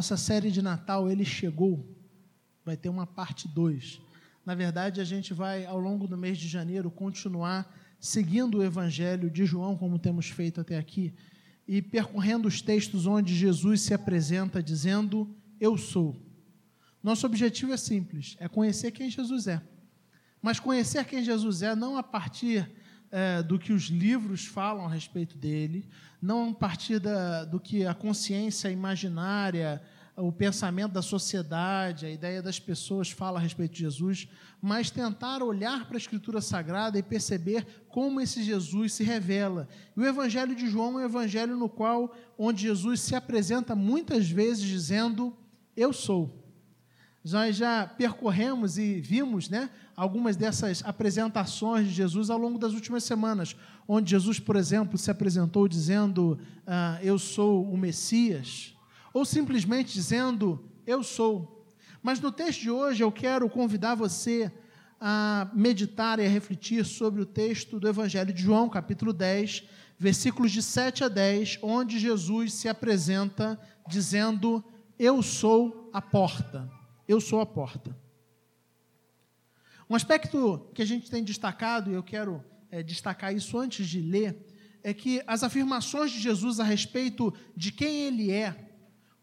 nossa série de Natal, Ele Chegou, vai ter uma parte 2. Na verdade, a gente vai, ao longo do mês de janeiro, continuar seguindo o Evangelho de João, como temos feito até aqui, e percorrendo os textos onde Jesus se apresenta dizendo: Eu sou. Nosso objetivo é simples: é conhecer quem Jesus é. Mas conhecer quem Jesus é não a partir é, do que os livros falam a respeito dele, não a partir da, do que a consciência imaginária, o pensamento da sociedade, a ideia das pessoas fala a respeito de Jesus, mas tentar olhar para a Escritura Sagrada e perceber como esse Jesus se revela. E o Evangelho de João é um evangelho no qual, onde Jesus se apresenta muitas vezes dizendo: Eu sou. Nós já percorremos e vimos né, algumas dessas apresentações de Jesus ao longo das últimas semanas, onde Jesus, por exemplo, se apresentou dizendo: ah, Eu sou o Messias, ou simplesmente dizendo: Eu sou. Mas no texto de hoje eu quero convidar você a meditar e a refletir sobre o texto do Evangelho de João, capítulo 10, versículos de 7 a 10, onde Jesus se apresenta dizendo: Eu sou a porta. Eu sou a porta. Um aspecto que a gente tem destacado, e eu quero é, destacar isso antes de ler, é que as afirmações de Jesus a respeito de quem ele é,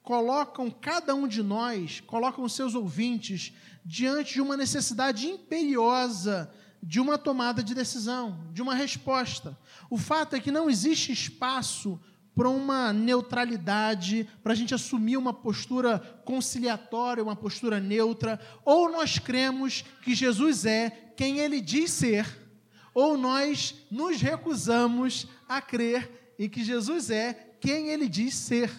colocam cada um de nós, colocam os seus ouvintes diante de uma necessidade imperiosa de uma tomada de decisão, de uma resposta. O fato é que não existe espaço para uma neutralidade, para a gente assumir uma postura conciliatória, uma postura neutra, ou nós cremos que Jesus é quem ele diz ser, ou nós nos recusamos a crer em que Jesus é quem ele diz ser.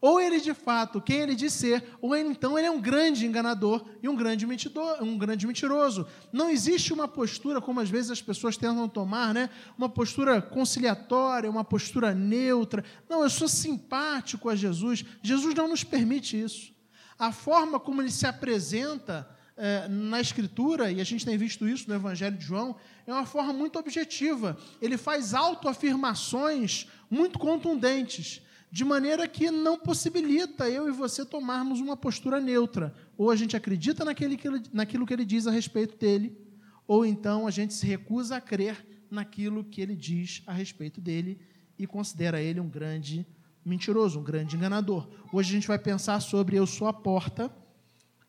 Ou ele de fato, quem ele diz ser, ou então ele é um grande enganador e um grande, mentidor, um grande mentiroso. Não existe uma postura, como às vezes as pessoas tentam tomar, né? uma postura conciliatória, uma postura neutra. Não, eu sou simpático a Jesus. Jesus não nos permite isso. A forma como ele se apresenta é, na Escritura, e a gente tem visto isso no Evangelho de João, é uma forma muito objetiva. Ele faz autoafirmações muito contundentes de maneira que não possibilita eu e você tomarmos uma postura neutra. Ou a gente acredita naquele que ele, naquilo que ele diz a respeito dele, ou então a gente se recusa a crer naquilo que ele diz a respeito dele e considera ele um grande mentiroso, um grande enganador. Hoje a gente vai pensar sobre Eu Sou a Porta.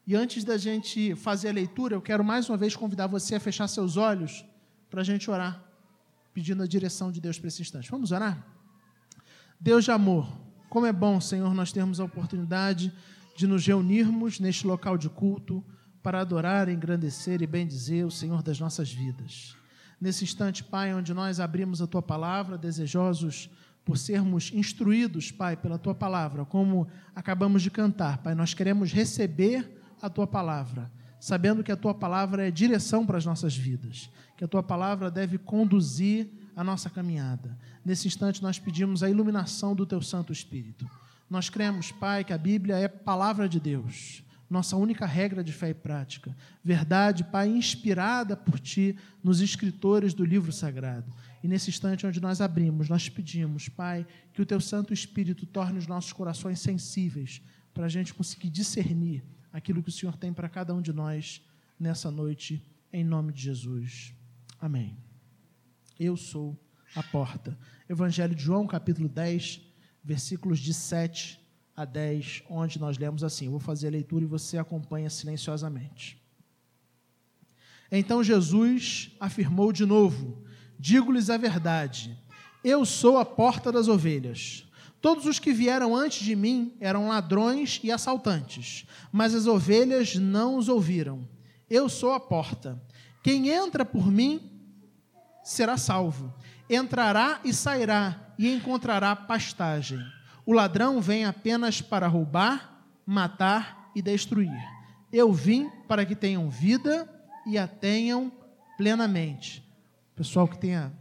E antes da gente fazer a leitura, eu quero mais uma vez convidar você a fechar seus olhos para a gente orar, pedindo a direção de Deus para esse instante. Vamos orar? Deus de amor, como é bom, Senhor, nós termos a oportunidade de nos reunirmos neste local de culto para adorar, engrandecer e bendizer o Senhor das nossas vidas. Nesse instante, Pai, onde nós abrimos a tua palavra, desejosos por sermos instruídos, Pai, pela tua palavra, como acabamos de cantar, Pai, nós queremos receber a tua palavra, sabendo que a tua palavra é direção para as nossas vidas, que a tua palavra deve conduzir a nossa caminhada. Nesse instante, nós pedimos a iluminação do Teu Santo Espírito. Nós cremos, Pai, que a Bíblia é palavra de Deus, nossa única regra de fé e prática. Verdade, Pai, inspirada por Ti nos escritores do livro sagrado. E nesse instante onde nós abrimos, nós pedimos, Pai, que o Teu Santo Espírito torne os nossos corações sensíveis para a gente conseguir discernir aquilo que o Senhor tem para cada um de nós nessa noite, em nome de Jesus. Amém. Eu sou a porta. Evangelho de João, capítulo 10, versículos de 7 a 10, onde nós lemos assim. Vou fazer a leitura e você acompanha silenciosamente. Então Jesus afirmou de novo: Digo-lhes a verdade, eu sou a porta das ovelhas. Todos os que vieram antes de mim eram ladrões e assaltantes, mas as ovelhas não os ouviram. Eu sou a porta. Quem entra por mim será salvo. Entrará e sairá e encontrará pastagem. O ladrão vem apenas para roubar, matar e destruir. Eu vim para que tenham vida e a tenham plenamente. Pessoal que tem a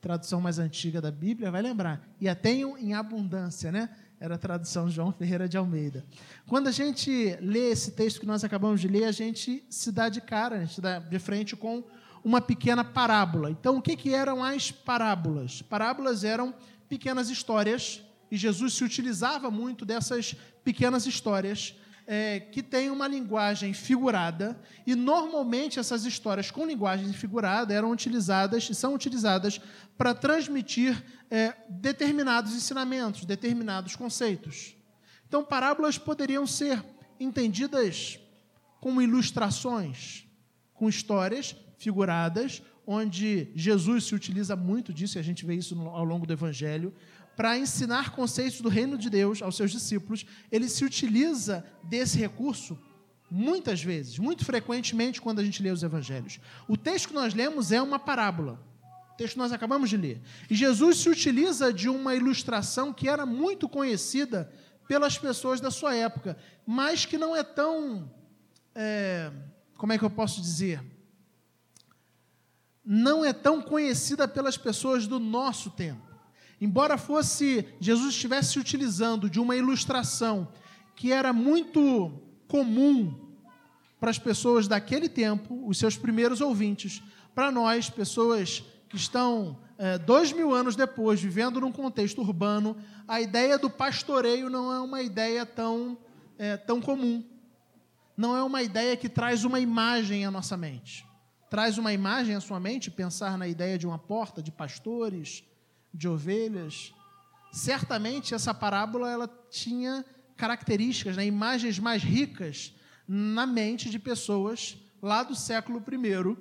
tradução mais antiga da Bíblia vai lembrar. E a tenham em abundância, né? Era a tradução de João Ferreira de Almeida. Quando a gente lê esse texto que nós acabamos de ler, a gente se dá de cara, a gente se dá de frente com uma pequena parábola. Então, o que, que eram as parábolas? Parábolas eram pequenas histórias, e Jesus se utilizava muito dessas pequenas histórias é, que têm uma linguagem figurada, e normalmente essas histórias com linguagem figurada eram utilizadas e são utilizadas para transmitir é, determinados ensinamentos, determinados conceitos. Então, parábolas poderiam ser entendidas como ilustrações, com histórias figuradas, onde Jesus se utiliza muito disso, e a gente vê isso ao longo do Evangelho, para ensinar conceitos do reino de Deus aos seus discípulos, ele se utiliza desse recurso muitas vezes, muito frequentemente quando a gente lê os evangelhos. O texto que nós lemos é uma parábola. O texto que nós acabamos de ler. E Jesus se utiliza de uma ilustração que era muito conhecida pelas pessoas da sua época, mas que não é tão. É, como é que eu posso dizer? Não é tão conhecida pelas pessoas do nosso tempo. Embora fosse Jesus estivesse utilizando de uma ilustração que era muito comum para as pessoas daquele tempo, os seus primeiros ouvintes, para nós, pessoas que estão é, dois mil anos depois, vivendo num contexto urbano, a ideia do pastoreio não é uma ideia tão, é, tão comum. Não é uma ideia que traz uma imagem à nossa mente. Traz uma imagem à sua mente, pensar na ideia de uma porta, de pastores, de ovelhas. Certamente essa parábola ela tinha características, né, imagens mais ricas na mente de pessoas lá do século I,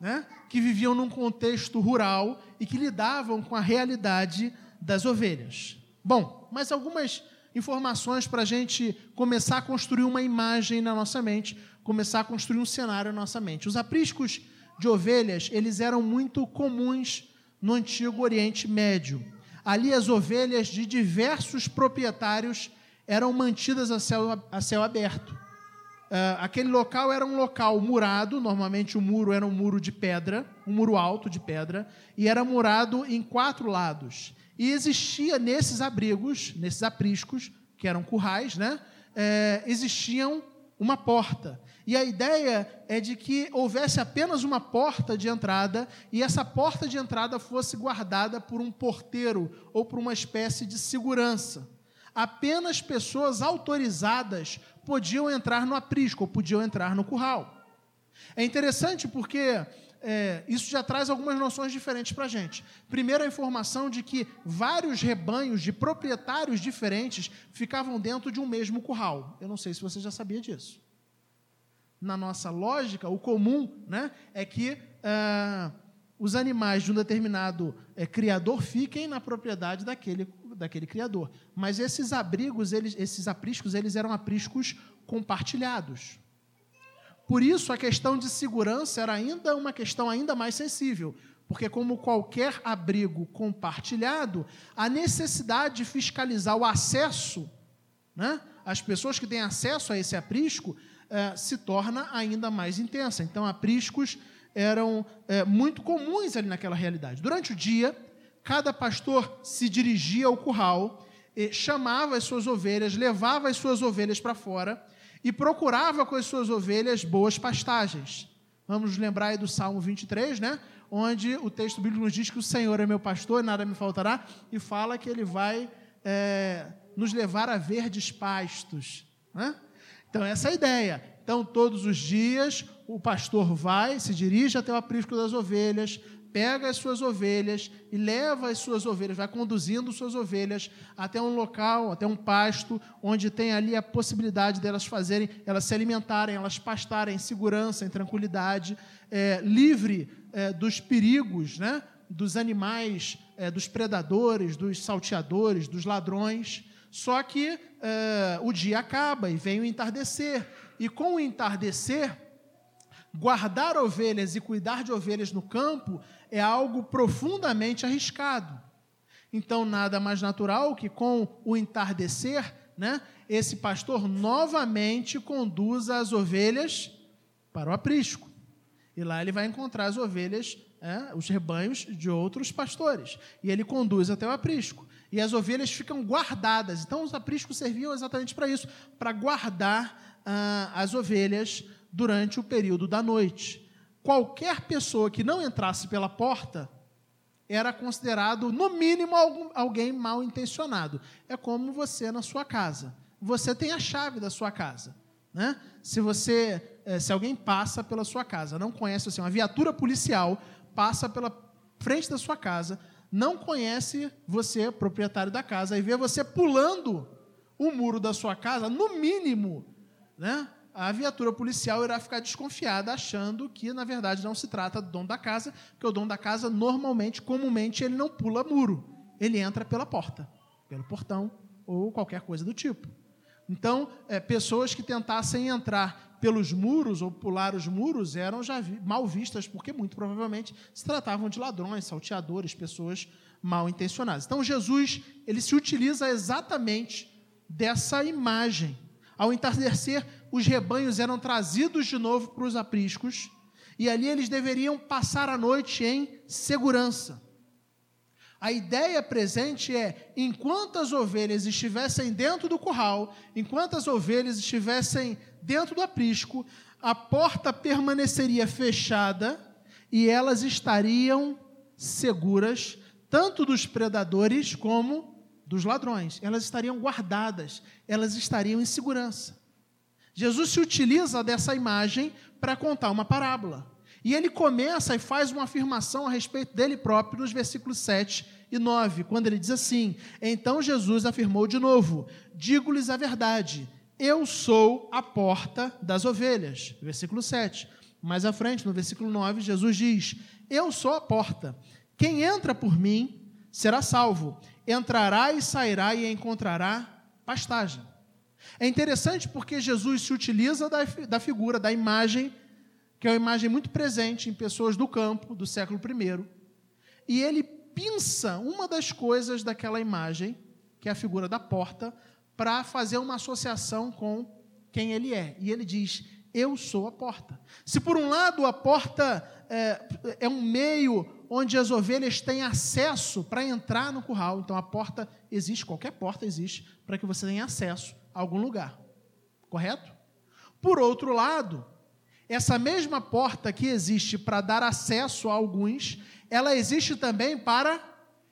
né, que viviam num contexto rural e que lidavam com a realidade das ovelhas. Bom, mas algumas informações para a gente começar a construir uma imagem na nossa mente, começar a construir um cenário na nossa mente. Os apriscos de ovelhas, eles eram muito comuns no antigo Oriente Médio. Ali as ovelhas de diversos proprietários eram mantidas a céu, a céu aberto. Uh, aquele local era um local murado, normalmente o muro era um muro de pedra, um muro alto de pedra, e era murado em quatro lados. E existia nesses abrigos, nesses apriscos, que eram currais, né, é, existiam uma porta. E a ideia é de que houvesse apenas uma porta de entrada e essa porta de entrada fosse guardada por um porteiro ou por uma espécie de segurança. Apenas pessoas autorizadas podiam entrar no aprisco ou podiam entrar no curral. É interessante porque é, isso já traz algumas noções diferentes para a gente. Primeiro, a informação de que vários rebanhos de proprietários diferentes ficavam dentro de um mesmo curral. Eu não sei se você já sabia disso na nossa lógica, o comum né, é que ah, os animais de um determinado é, criador fiquem na propriedade daquele, daquele criador. Mas esses abrigos, eles, esses apriscos, eles eram apriscos compartilhados. Por isso, a questão de segurança era ainda uma questão ainda mais sensível, porque, como qualquer abrigo compartilhado, a necessidade de fiscalizar o acesso, né, as pessoas que têm acesso a esse aprisco, é, se torna ainda mais intensa. Então, apriscos eram é, muito comuns ali naquela realidade. Durante o dia, cada pastor se dirigia ao curral, chamava as suas ovelhas, levava as suas ovelhas para fora e procurava com as suas ovelhas boas pastagens. Vamos lembrar aí do Salmo 23, né? onde o texto bíblico nos diz que o Senhor é meu pastor e nada me faltará, e fala que ele vai é, nos levar a verdes pastos. Né? Então, essa é a ideia. Então, todos os dias, o pastor vai, se dirige até o aprisco das ovelhas, pega as suas ovelhas e leva as suas ovelhas, vai conduzindo suas ovelhas até um local, até um pasto, onde tem ali a possibilidade delas fazerem, elas se alimentarem, elas pastarem em segurança, em tranquilidade, é, livre é, dos perigos, né? dos animais, é, dos predadores, dos salteadores, dos ladrões. Só que uh, o dia acaba e vem o entardecer. E com o entardecer, guardar ovelhas e cuidar de ovelhas no campo é algo profundamente arriscado. Então, nada mais natural que com o entardecer, né, esse pastor novamente conduza as ovelhas para o aprisco. E lá ele vai encontrar as ovelhas, é, os rebanhos de outros pastores. E ele conduz até o aprisco e as ovelhas ficam guardadas. Então, os apriscos serviam exatamente para isso, para guardar ah, as ovelhas durante o período da noite. Qualquer pessoa que não entrasse pela porta era considerado, no mínimo, alguém mal intencionado. É como você na sua casa. você tem a chave da sua casa. Né? Se você, eh, se alguém passa pela sua casa, não conhece você, uma viatura policial passa pela frente da sua casa, não conhece você, proprietário da casa, e vê você pulando o muro da sua casa, no mínimo, né? A viatura policial irá ficar desconfiada, achando que, na verdade, não se trata do dono da casa, porque o dono da casa, normalmente, comumente, ele não pula muro, ele entra pela porta, pelo portão ou qualquer coisa do tipo. Então, é, pessoas que tentassem entrar pelos muros ou pular os muros eram já vi mal vistas, porque muito provavelmente se tratavam de ladrões, salteadores, pessoas mal intencionadas. Então, Jesus ele se utiliza exatamente dessa imagem. Ao entardecer, os rebanhos eram trazidos de novo para os apriscos e ali eles deveriam passar a noite em segurança. A ideia presente é: enquanto as ovelhas estivessem dentro do curral, enquanto as ovelhas estivessem dentro do aprisco, a porta permaneceria fechada e elas estariam seguras, tanto dos predadores como dos ladrões. Elas estariam guardadas, elas estariam em segurança. Jesus se utiliza dessa imagem para contar uma parábola. E ele começa e faz uma afirmação a respeito dele próprio nos versículos 7 e 9, quando ele diz assim: Então Jesus afirmou de novo: Digo-lhes a verdade, eu sou a porta das ovelhas. Versículo 7. Mais à frente, no versículo 9, Jesus diz: Eu sou a porta. Quem entra por mim será salvo. Entrará e sairá e encontrará pastagem. É interessante porque Jesus se utiliza da, da figura, da imagem, que é uma imagem muito presente em pessoas do campo do século I, e ele pinça uma das coisas daquela imagem, que é a figura da porta, para fazer uma associação com quem ele é. E ele diz: Eu sou a porta. Se por um lado a porta é, é um meio onde as ovelhas têm acesso para entrar no curral, então a porta existe, qualquer porta existe, para que você tenha acesso algum lugar. Correto? Por outro lado, essa mesma porta que existe para dar acesso a alguns, ela existe também para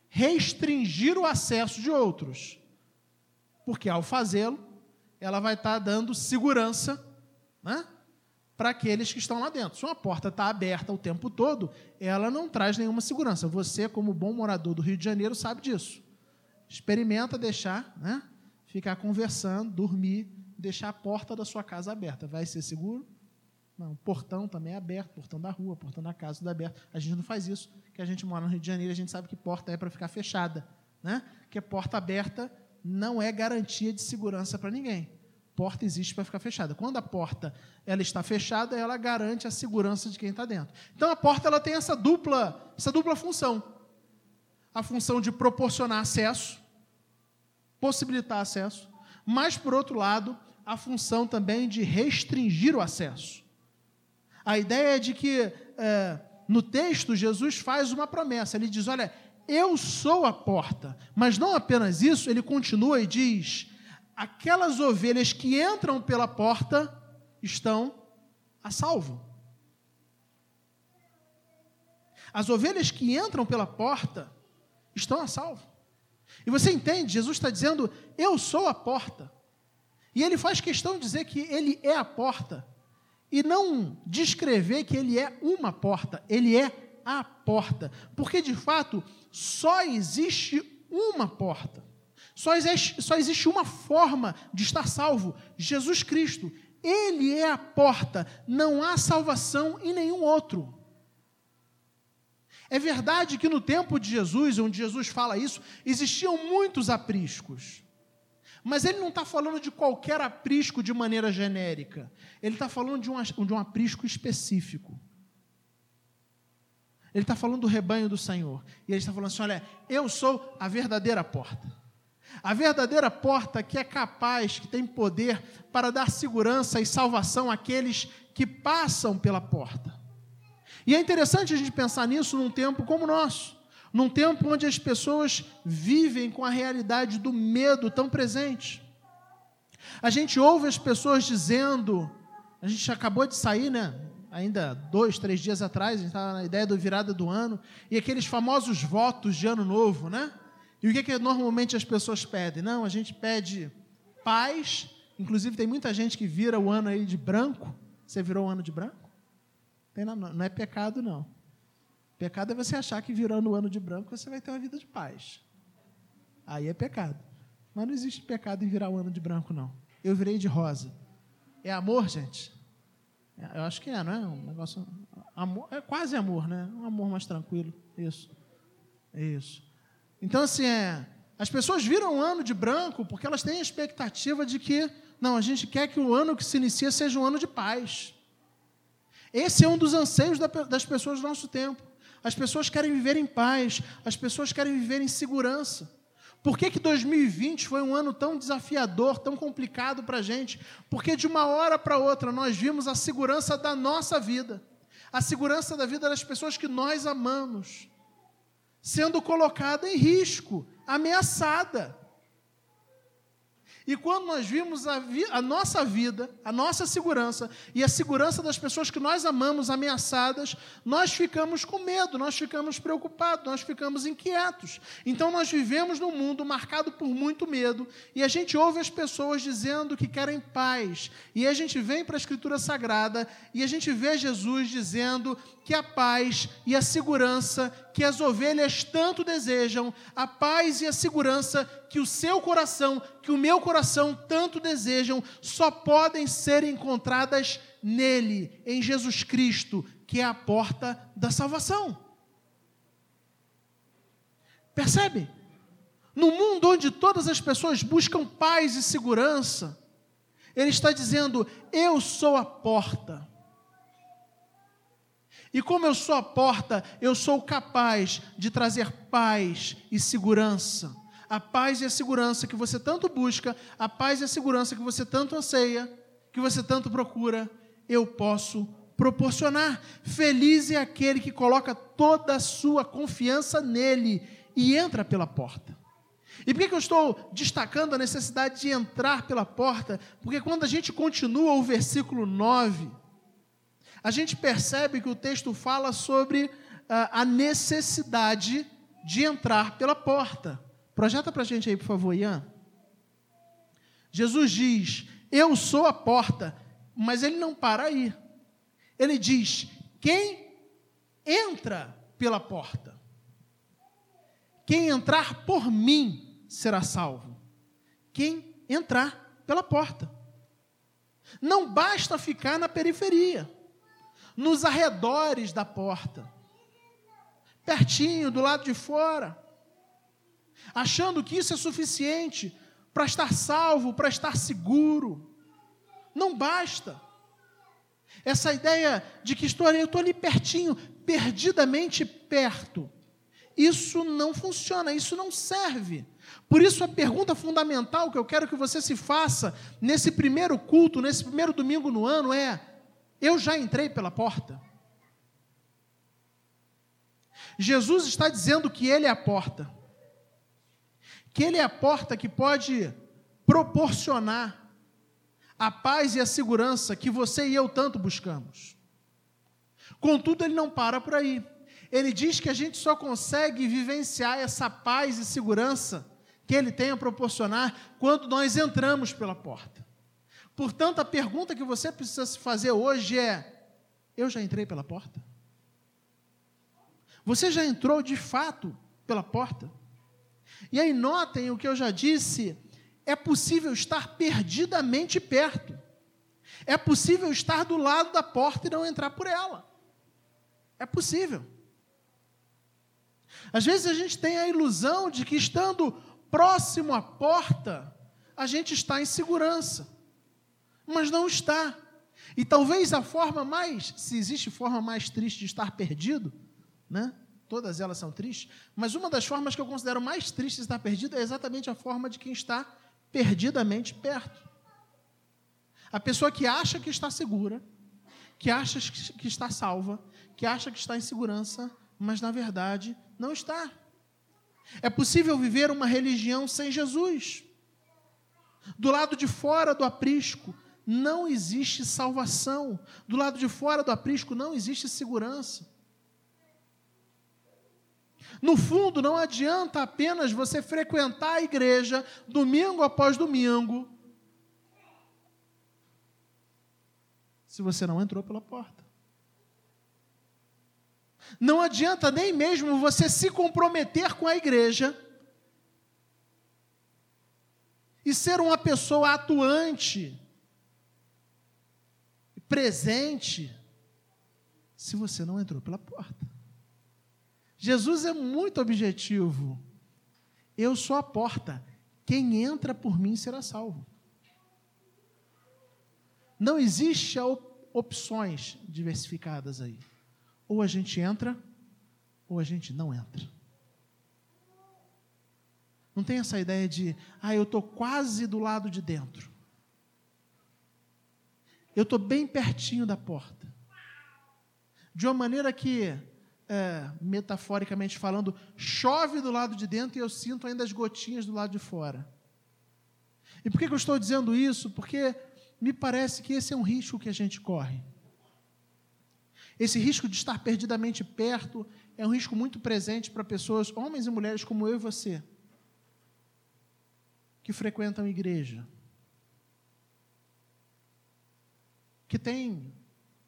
restringir o acesso de outros. Porque ao fazê-lo, ela vai estar dando segurança né, para aqueles que estão lá dentro. Se uma porta está aberta o tempo todo, ela não traz nenhuma segurança. Você, como bom morador do Rio de Janeiro, sabe disso. Experimenta deixar né, ficar conversando, dormir, deixar a porta da sua casa aberta. Vai ser seguro? Não, o portão também é aberto, portão da rua, portão da casa, tudo aberto. A gente não faz isso, que a gente mora no Rio de Janeiro, a gente sabe que porta é para ficar fechada, né? Que porta aberta não é garantia de segurança para ninguém. Porta existe para ficar fechada. Quando a porta ela está fechada, ela garante a segurança de quem está dentro. Então a porta ela tem essa dupla, essa dupla função. A função de proporcionar acesso possibilitar acesso, mas, por outro lado, a função também de restringir o acesso. A ideia é de que, é, no texto, Jesus faz uma promessa. Ele diz: Olha, eu sou a porta. Mas não apenas isso, ele continua e diz: aquelas ovelhas que entram pela porta estão a salvo. As ovelhas que entram pela porta estão a salvo. E você entende? Jesus está dizendo: Eu sou a porta. E ele faz questão de dizer que ele é a porta. E não descrever que ele é uma porta, ele é a porta. Porque de fato só existe uma porta. Só existe, só existe uma forma de estar salvo: Jesus Cristo. Ele é a porta, não há salvação em nenhum outro. É verdade que no tempo de Jesus, onde Jesus fala isso, existiam muitos apriscos. Mas ele não está falando de qualquer aprisco de maneira genérica. Ele está falando de um, de um aprisco específico. Ele está falando do rebanho do Senhor. E ele está falando assim: olha, eu sou a verdadeira porta. A verdadeira porta que é capaz, que tem poder para dar segurança e salvação àqueles que passam pela porta. E é interessante a gente pensar nisso num tempo como o nosso, num tempo onde as pessoas vivem com a realidade do medo tão presente. A gente ouve as pessoas dizendo, a gente acabou de sair, né? Ainda dois, três dias atrás, a gente estava na ideia da virada do ano, e aqueles famosos votos de ano novo, né? E o que, que normalmente as pessoas pedem? Não, a gente pede paz. Inclusive, tem muita gente que vira o ano aí de branco. Você virou o ano de branco? Não é pecado, não. Pecado é você achar que virando o ano de branco você vai ter uma vida de paz. Aí é pecado. Mas não existe pecado em virar o ano de branco, não. Eu virei de rosa. É amor, gente? É, eu acho que é, não é? Um negócio. Amor, é quase amor, né? Um amor mais tranquilo. Isso. Isso. Então, assim, é. As pessoas viram o ano de branco porque elas têm a expectativa de que, não, a gente quer que o ano que se inicia seja um ano de paz. Esse é um dos anseios das pessoas do nosso tempo. As pessoas querem viver em paz, as pessoas querem viver em segurança. Por que, que 2020 foi um ano tão desafiador, tão complicado para a gente? Porque de uma hora para outra nós vimos a segurança da nossa vida, a segurança da vida das pessoas que nós amamos, sendo colocada em risco, ameaçada. E quando nós vimos a, vi a, nossa vida, a nossa segurança e a segurança das pessoas que nós amamos ameaçadas, nós ficamos com medo, nós ficamos preocupados, nós ficamos inquietos. Então nós vivemos num mundo marcado por muito medo e a gente ouve as pessoas dizendo que querem paz. E a gente vem para a Escritura Sagrada e a gente vê Jesus dizendo que a paz e a segurança que as ovelhas tanto desejam, a paz e a segurança que o seu coração, que o meu coração tanto desejam, só podem ser encontradas nele, em Jesus Cristo, que é a porta da salvação. Percebe? No mundo onde todas as pessoas buscam paz e segurança, ele está dizendo: Eu sou a porta. E como eu sou a porta, eu sou capaz de trazer paz e segurança. A paz e a segurança que você tanto busca, a paz e a segurança que você tanto anseia, que você tanto procura, eu posso proporcionar. Feliz é aquele que coloca toda a sua confiança nele e entra pela porta. E por que eu estou destacando a necessidade de entrar pela porta? Porque quando a gente continua o versículo 9, a gente percebe que o texto fala sobre uh, a necessidade de entrar pela porta. Projeta para a gente aí, por favor, Ian. Jesus diz: Eu sou a porta, mas ele não para aí. Ele diz: Quem entra pela porta? Quem entrar por mim será salvo. Quem entrar pela porta. Não basta ficar na periferia nos arredores da porta, pertinho, do lado de fora, achando que isso é suficiente para estar salvo, para estar seguro. Não basta. Essa ideia de que estou eu estou ali pertinho, perdidamente perto. Isso não funciona, isso não serve. Por isso, a pergunta fundamental que eu quero que você se faça nesse primeiro culto, nesse primeiro domingo no ano é: eu já entrei pela porta. Jesus está dizendo que Ele é a porta. Que Ele é a porta que pode proporcionar a paz e a segurança que você e eu tanto buscamos. Contudo, Ele não para por aí. Ele diz que a gente só consegue vivenciar essa paz e segurança que Ele tem a proporcionar quando nós entramos pela porta. Portanto, a pergunta que você precisa se fazer hoje é: eu já entrei pela porta? Você já entrou de fato pela porta? E aí, notem o que eu já disse: é possível estar perdidamente perto. É possível estar do lado da porta e não entrar por ela. É possível. Às vezes a gente tem a ilusão de que estando próximo à porta, a gente está em segurança mas não está. E talvez a forma mais, se existe forma mais triste de estar perdido, né? Todas elas são tristes, mas uma das formas que eu considero mais triste de estar perdido é exatamente a forma de quem está perdidamente perto. A pessoa que acha que está segura, que acha que está salva, que acha que está em segurança, mas na verdade não está. É possível viver uma religião sem Jesus. Do lado de fora do aprisco, não existe salvação. Do lado de fora do aprisco não existe segurança. No fundo, não adianta apenas você frequentar a igreja domingo após domingo, se você não entrou pela porta. Não adianta nem mesmo você se comprometer com a igreja e ser uma pessoa atuante, presente, se você não entrou pela porta. Jesus é muito objetivo. Eu sou a porta. Quem entra por mim será salvo. Não existe opções diversificadas aí. Ou a gente entra, ou a gente não entra. Não tem essa ideia de, ah, eu estou quase do lado de dentro. Eu estou bem pertinho da porta. De uma maneira que, é, metaforicamente falando, chove do lado de dentro e eu sinto ainda as gotinhas do lado de fora. E por que, eu estou dizendo isso? Porque me parece que esse é um risco que a gente corre. Esse risco de estar perdidamente perto é um risco muito presente para pessoas, homens e mulheres como eu e você que frequentam igreja, que têm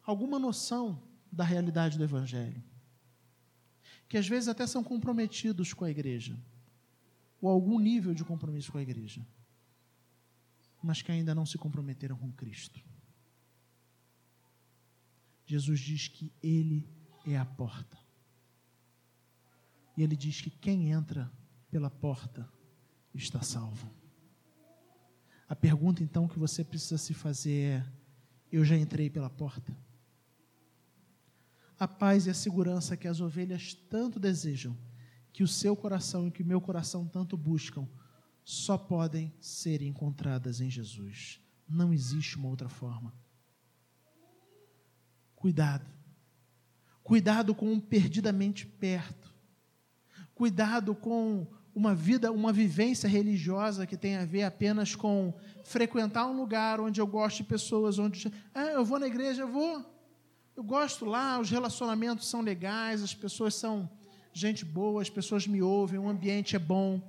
alguma noção da realidade do Evangelho, que às vezes até são comprometidos com a igreja, ou algum nível de compromisso com a igreja, mas que ainda não se comprometeram com Cristo. Jesus diz que Ele é a porta. E Ele diz que quem entra pela porta está salvo. A pergunta então que você precisa se fazer é: eu já entrei pela porta? A paz e a segurança que as ovelhas tanto desejam, que o seu coração e que o meu coração tanto buscam, só podem ser encontradas em Jesus. Não existe uma outra forma. Cuidado. Cuidado com o perdidamente perto. Cuidado com uma vida, uma vivência religiosa que tem a ver apenas com frequentar um lugar onde eu gosto de pessoas, onde ah, eu vou na igreja, eu vou, eu gosto lá, os relacionamentos são legais, as pessoas são gente boa, as pessoas me ouvem, o ambiente é bom.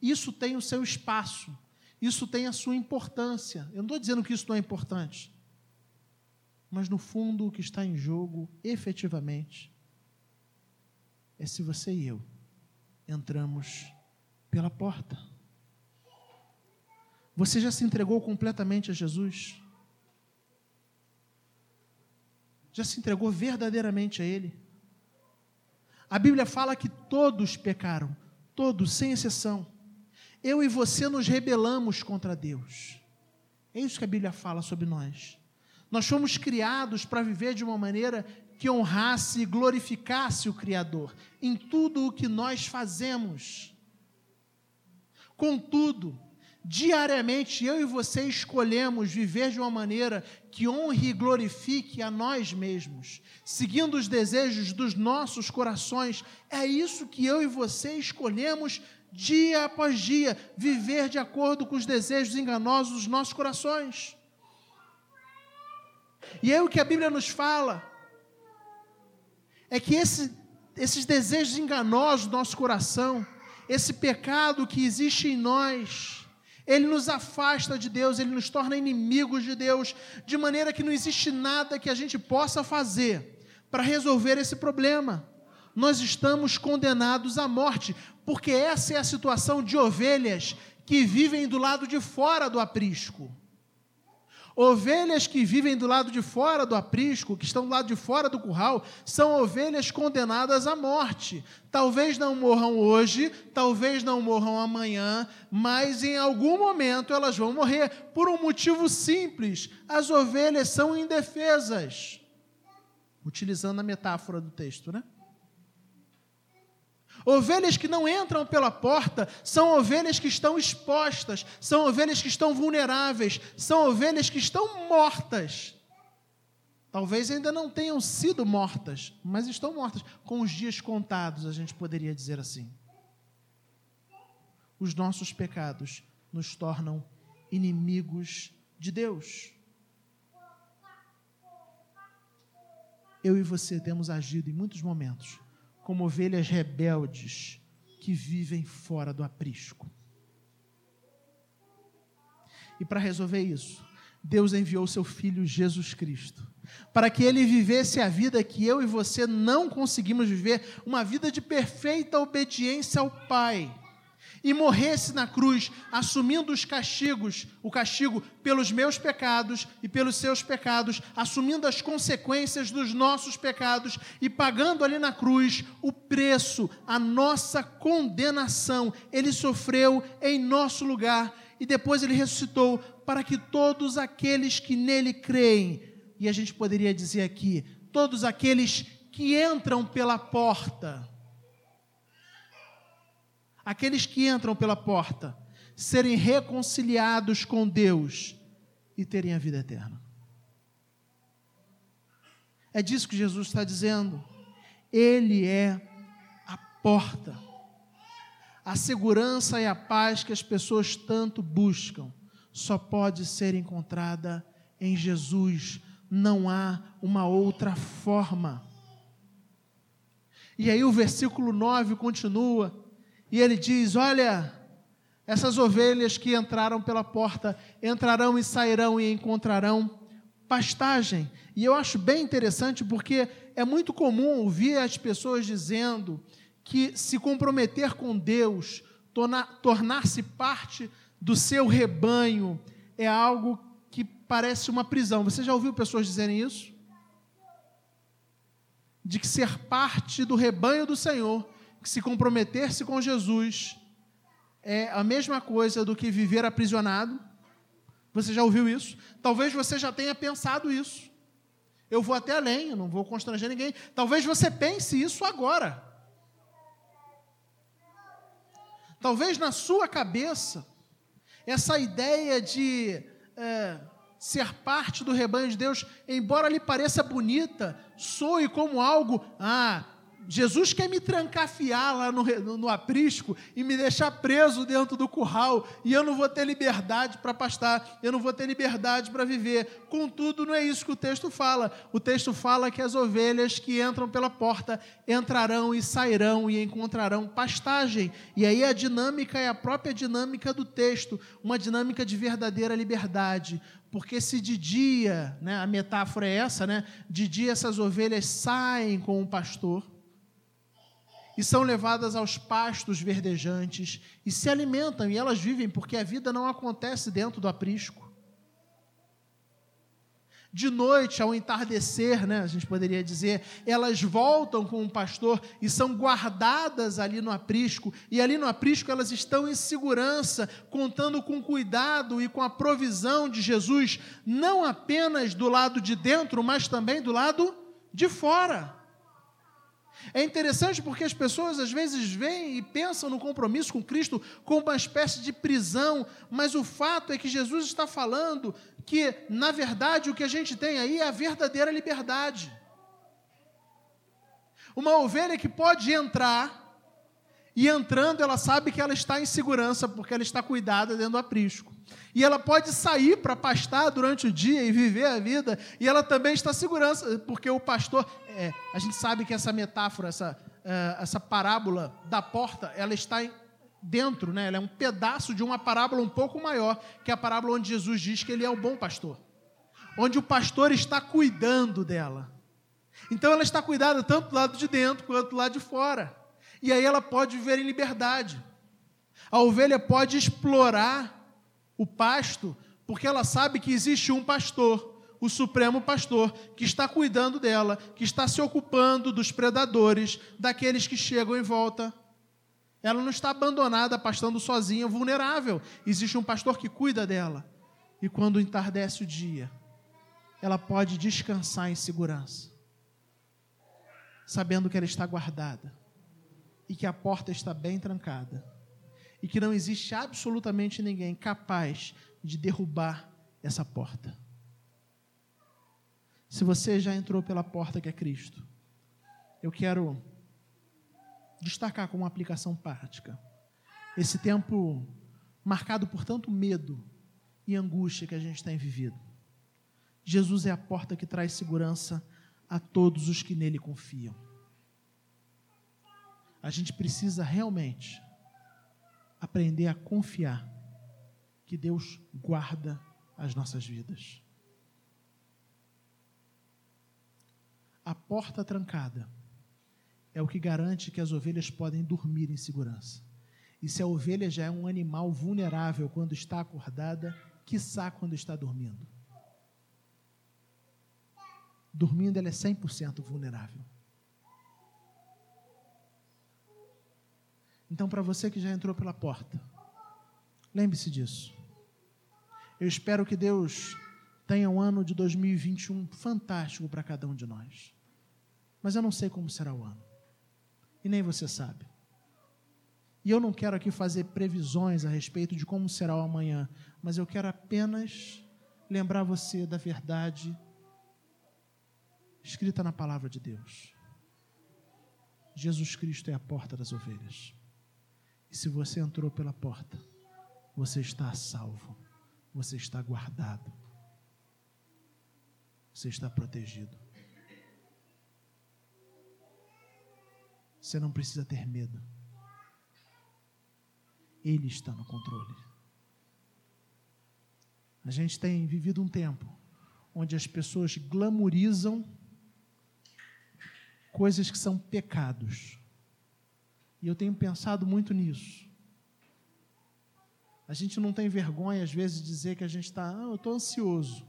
Isso tem o seu espaço, isso tem a sua importância. Eu não estou dizendo que isso não é importante, mas no fundo o que está em jogo, efetivamente, é se você e eu entramos pela porta. Você já se entregou completamente a Jesus? Já se entregou verdadeiramente a Ele? A Bíblia fala que todos pecaram, todos, sem exceção. Eu e você nos rebelamos contra Deus. É isso que a Bíblia fala sobre nós. Nós fomos criados para viver de uma maneira que honrasse e glorificasse o Criador em tudo o que nós fazemos. Contudo, diariamente eu e você escolhemos viver de uma maneira que honre e glorifique a nós mesmos, seguindo os desejos dos nossos corações. É isso que eu e você escolhemos dia após dia, viver de acordo com os desejos enganosos dos nossos corações. E é o que a Bíblia nos fala é que esse, esses desejos enganosos do nosso coração, esse pecado que existe em nós, ele nos afasta de Deus, ele nos torna inimigos de Deus, de maneira que não existe nada que a gente possa fazer para resolver esse problema. Nós estamos condenados à morte, porque essa é a situação de ovelhas que vivem do lado de fora do aprisco. Ovelhas que vivem do lado de fora do aprisco, que estão do lado de fora do curral, são ovelhas condenadas à morte. Talvez não morram hoje, talvez não morram amanhã, mas em algum momento elas vão morrer por um motivo simples: as ovelhas são indefesas. Utilizando a metáfora do texto, né? Ovelhas que não entram pela porta são ovelhas que estão expostas, são ovelhas que estão vulneráveis, são ovelhas que estão mortas. Talvez ainda não tenham sido mortas, mas estão mortas, com os dias contados, a gente poderia dizer assim. Os nossos pecados nos tornam inimigos de Deus. Eu e você temos agido em muitos momentos como ovelhas rebeldes que vivem fora do aprisco. E para resolver isso, Deus enviou seu filho Jesus Cristo, para que ele vivesse a vida que eu e você não conseguimos viver, uma vida de perfeita obediência ao Pai e morresse na cruz, assumindo os castigos, o castigo pelos meus pecados e pelos seus pecados, assumindo as consequências dos nossos pecados e pagando ali na cruz o preço, a nossa condenação. Ele sofreu em nosso lugar e depois ele ressuscitou para que todos aqueles que nele creem, e a gente poderia dizer aqui, todos aqueles que entram pela porta, aqueles que entram pela porta, serem reconciliados com Deus e terem a vida eterna. É disso que Jesus está dizendo. Ele é a porta. A segurança e a paz que as pessoas tanto buscam só pode ser encontrada em Jesus. Não há uma outra forma. E aí o versículo 9 continua e ele diz: Olha, essas ovelhas que entraram pela porta entrarão e sairão e encontrarão pastagem. E eu acho bem interessante porque é muito comum ouvir as pessoas dizendo que se comprometer com Deus, tornar-se parte do seu rebanho, é algo que parece uma prisão. Você já ouviu pessoas dizerem isso? De que ser parte do rebanho do Senhor se comprometer-se com Jesus é a mesma coisa do que viver aprisionado. Você já ouviu isso? Talvez você já tenha pensado isso. Eu vou até além, eu não vou constranger ninguém. Talvez você pense isso agora. Talvez na sua cabeça, essa ideia de é, ser parte do rebanho de Deus, embora lhe pareça bonita, soe como algo, ah, Jesus quer me trancafiar lá no, no, no, aprisco e me deixar preso dentro do curral, e eu não vou ter liberdade para pastar, eu não vou ter liberdade para viver. Contudo, não é isso que o texto fala. O texto fala que as ovelhas que entram pela porta entrarão e sairão e encontrarão pastagem. E aí a dinâmica é a própria dinâmica do texto, uma dinâmica de verdadeira liberdade. Porque se de dia, né, a metáfora é essa, né, de dia essas ovelhas saem com o pastor, e são levadas aos pastos verdejantes e se alimentam, e elas vivem porque a vida não acontece dentro do aprisco. De noite, ao entardecer, né, a gente poderia dizer, elas voltam com o pastor e são guardadas ali no aprisco, e ali no aprisco elas estão em segurança, contando com cuidado e com a provisão de Jesus, não apenas do lado de dentro, mas também do lado de fora. É interessante porque as pessoas às vezes veem e pensam no compromisso com Cristo como uma espécie de prisão, mas o fato é que Jesus está falando que, na verdade, o que a gente tem aí é a verdadeira liberdade. Uma ovelha que pode entrar, e entrando, ela sabe que ela está em segurança, porque ela está cuidada dentro do aprisco. E ela pode sair para pastar durante o dia e viver a vida, e ela também está em segurança, porque o pastor. É, a gente sabe que essa metáfora, essa, é, essa parábola da porta, ela está dentro, né? ela é um pedaço de uma parábola um pouco maior, que é a parábola onde Jesus diz que ele é o bom pastor. Onde o pastor está cuidando dela. Então ela está cuidada tanto do lado de dentro quanto do lado de fora e aí ela pode viver em liberdade. A ovelha pode explorar o pasto, porque ela sabe que existe um pastor, o supremo pastor, que está cuidando dela, que está se ocupando dos predadores, daqueles que chegam em volta. Ela não está abandonada, pastando sozinha, vulnerável. Existe um pastor que cuida dela. E quando entardece o dia, ela pode descansar em segurança, sabendo que ela está guardada e que a porta está bem trancada e que não existe absolutamente ninguém capaz de derrubar essa porta. Se você já entrou pela porta que é Cristo, eu quero destacar como uma aplicação prática esse tempo marcado por tanto medo e angústia que a gente tem vivido. Jesus é a porta que traz segurança a todos os que nele confiam a gente precisa realmente aprender a confiar que Deus guarda as nossas vidas. A porta trancada é o que garante que as ovelhas podem dormir em segurança. E se a ovelha já é um animal vulnerável quando está acordada, quiçá quando está dormindo. Dormindo, ela é 100% vulnerável. Então, para você que já entrou pela porta, lembre-se disso. Eu espero que Deus tenha um ano de 2021 fantástico para cada um de nós. Mas eu não sei como será o ano. E nem você sabe. E eu não quero aqui fazer previsões a respeito de como será o amanhã, mas eu quero apenas lembrar você da verdade escrita na palavra de Deus. Jesus Cristo é a porta das ovelhas. E se você entrou pela porta, você está salvo, você está guardado, você está protegido. Você não precisa ter medo. Ele está no controle. A gente tem vivido um tempo onde as pessoas glamorizam coisas que são pecados. E eu tenho pensado muito nisso. A gente não tem vergonha, às vezes, de dizer que a gente está, ah, eu estou ansioso.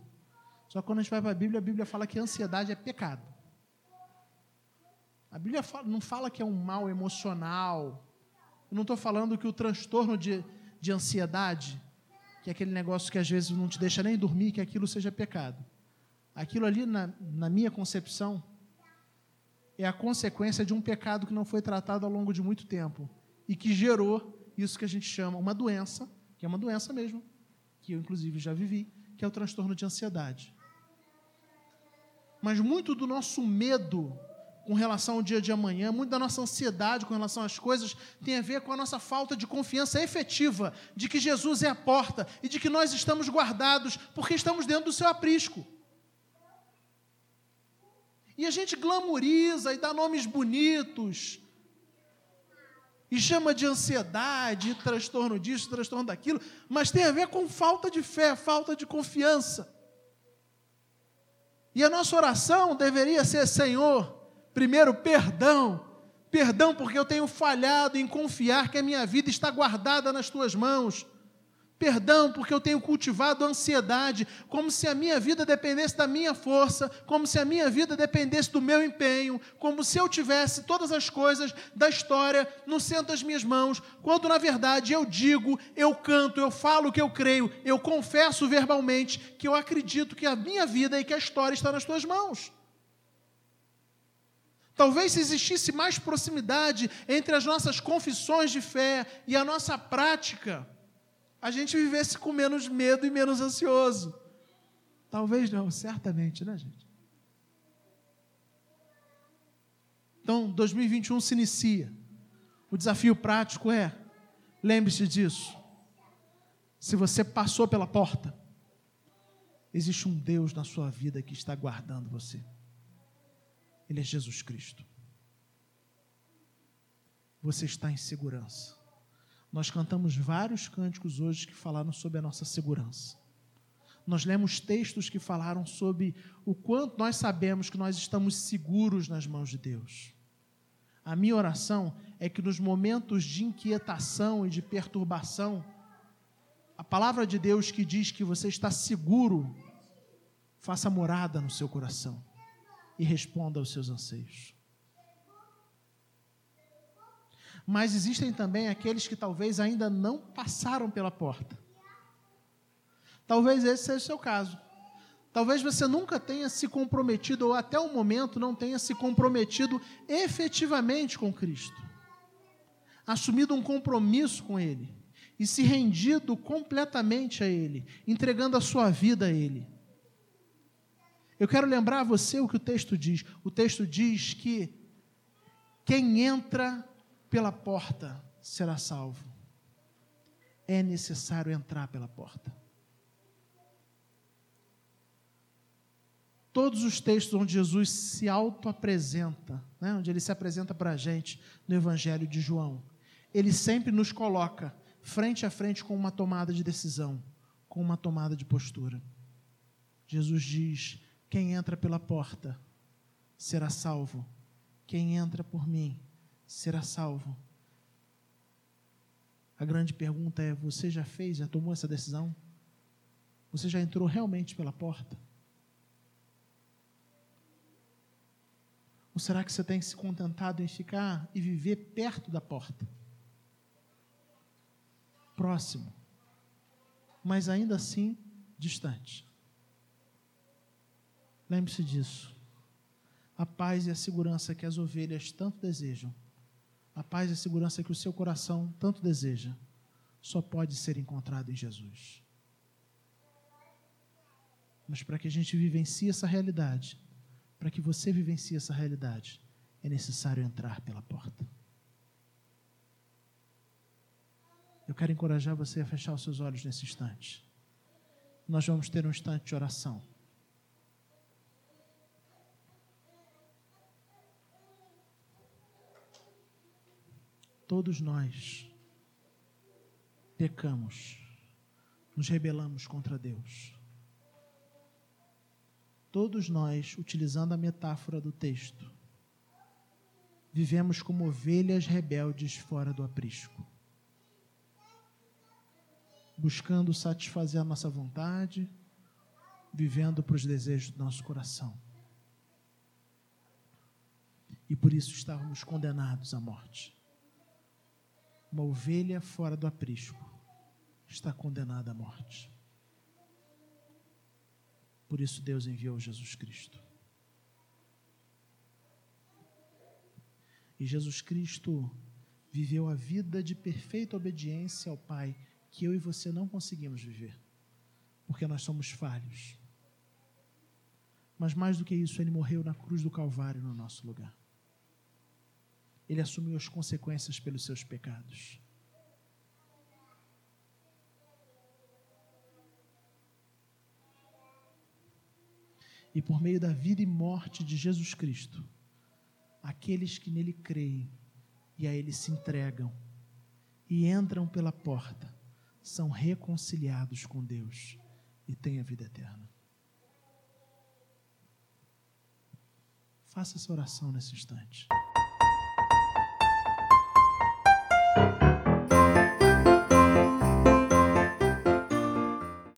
Só que quando a gente vai para a Bíblia, a Bíblia fala que ansiedade é pecado. A Bíblia não fala que é um mal emocional. Eu não estou falando que o transtorno de, de ansiedade, que é aquele negócio que às vezes não te deixa nem dormir, que aquilo seja pecado. Aquilo ali, na, na minha concepção, é a consequência de um pecado que não foi tratado ao longo de muito tempo e que gerou isso que a gente chama uma doença, que é uma doença mesmo, que eu inclusive já vivi, que é o transtorno de ansiedade. Mas muito do nosso medo com relação ao dia de amanhã, muito da nossa ansiedade com relação às coisas tem a ver com a nossa falta de confiança efetiva de que Jesus é a porta e de que nós estamos guardados porque estamos dentro do seu aprisco. E a gente glamoriza e dá nomes bonitos. E chama de ansiedade, transtorno disso, transtorno daquilo, mas tem a ver com falta de fé, falta de confiança. E a nossa oração deveria ser: Senhor, primeiro, perdão, perdão porque eu tenho falhado em confiar que a minha vida está guardada nas tuas mãos. Perdão, porque eu tenho cultivado ansiedade, como se a minha vida dependesse da minha força, como se a minha vida dependesse do meu empenho, como se eu tivesse todas as coisas da história no centro das minhas mãos, quando na verdade eu digo, eu canto, eu falo o que eu creio, eu confesso verbalmente que eu acredito que a minha vida e que a história está nas tuas mãos. Talvez se existisse mais proximidade entre as nossas confissões de fé e a nossa prática, a gente vivesse com menos medo e menos ansioso. Talvez não, certamente, né, gente? Então, 2021 se inicia. O desafio prático é: lembre-se disso. Se você passou pela porta, existe um Deus na sua vida que está guardando você. Ele é Jesus Cristo. Você está em segurança. Nós cantamos vários cânticos hoje que falaram sobre a nossa segurança. Nós lemos textos que falaram sobre o quanto nós sabemos que nós estamos seguros nas mãos de Deus. A minha oração é que nos momentos de inquietação e de perturbação, a palavra de Deus que diz que você está seguro, faça morada no seu coração e responda aos seus anseios. Mas existem também aqueles que talvez ainda não passaram pela porta. Talvez esse seja o seu caso. Talvez você nunca tenha se comprometido, ou até o momento não tenha se comprometido efetivamente com Cristo, assumido um compromisso com Ele e se rendido completamente a Ele, entregando a sua vida a Ele. Eu quero lembrar a você o que o texto diz. O texto diz que quem entra pela porta será salvo. É necessário entrar pela porta. Todos os textos onde Jesus se auto-apresenta, né, onde ele se apresenta para a gente no Evangelho de João, ele sempre nos coloca frente a frente com uma tomada de decisão, com uma tomada de postura. Jesus diz: quem entra pela porta será salvo, quem entra por mim será salvo. A grande pergunta é: você já fez, já tomou essa decisão? Você já entrou realmente pela porta? Ou será que você tem se contentado em ficar e viver perto da porta? Próximo, mas ainda assim distante. Lembre-se disso. A paz e a segurança que as ovelhas tanto desejam, a paz e a segurança que o seu coração tanto deseja, só pode ser encontrado em Jesus. Mas para que a gente vivencie essa realidade, para que você vivencie essa realidade, é necessário entrar pela porta. Eu quero encorajar você a fechar os seus olhos nesse instante. Nós vamos ter um instante de oração. Todos nós pecamos, nos rebelamos contra Deus. Todos nós, utilizando a metáfora do texto, vivemos como ovelhas rebeldes fora do aprisco, buscando satisfazer a nossa vontade, vivendo para os desejos do nosso coração. E por isso estávamos condenados à morte. Uma ovelha fora do aprisco está condenada à morte. Por isso Deus enviou Jesus Cristo. E Jesus Cristo viveu a vida de perfeita obediência ao Pai que eu e você não conseguimos viver, porque nós somos falhos. Mas mais do que isso, ele morreu na cruz do Calvário no nosso lugar. Ele assumiu as consequências pelos seus pecados. e por meio da vida e morte de Jesus Cristo, aqueles que nele creem e a ele se entregam e entram pela porta são reconciliados com Deus e têm a vida eterna. Faça essa oração nesse instante.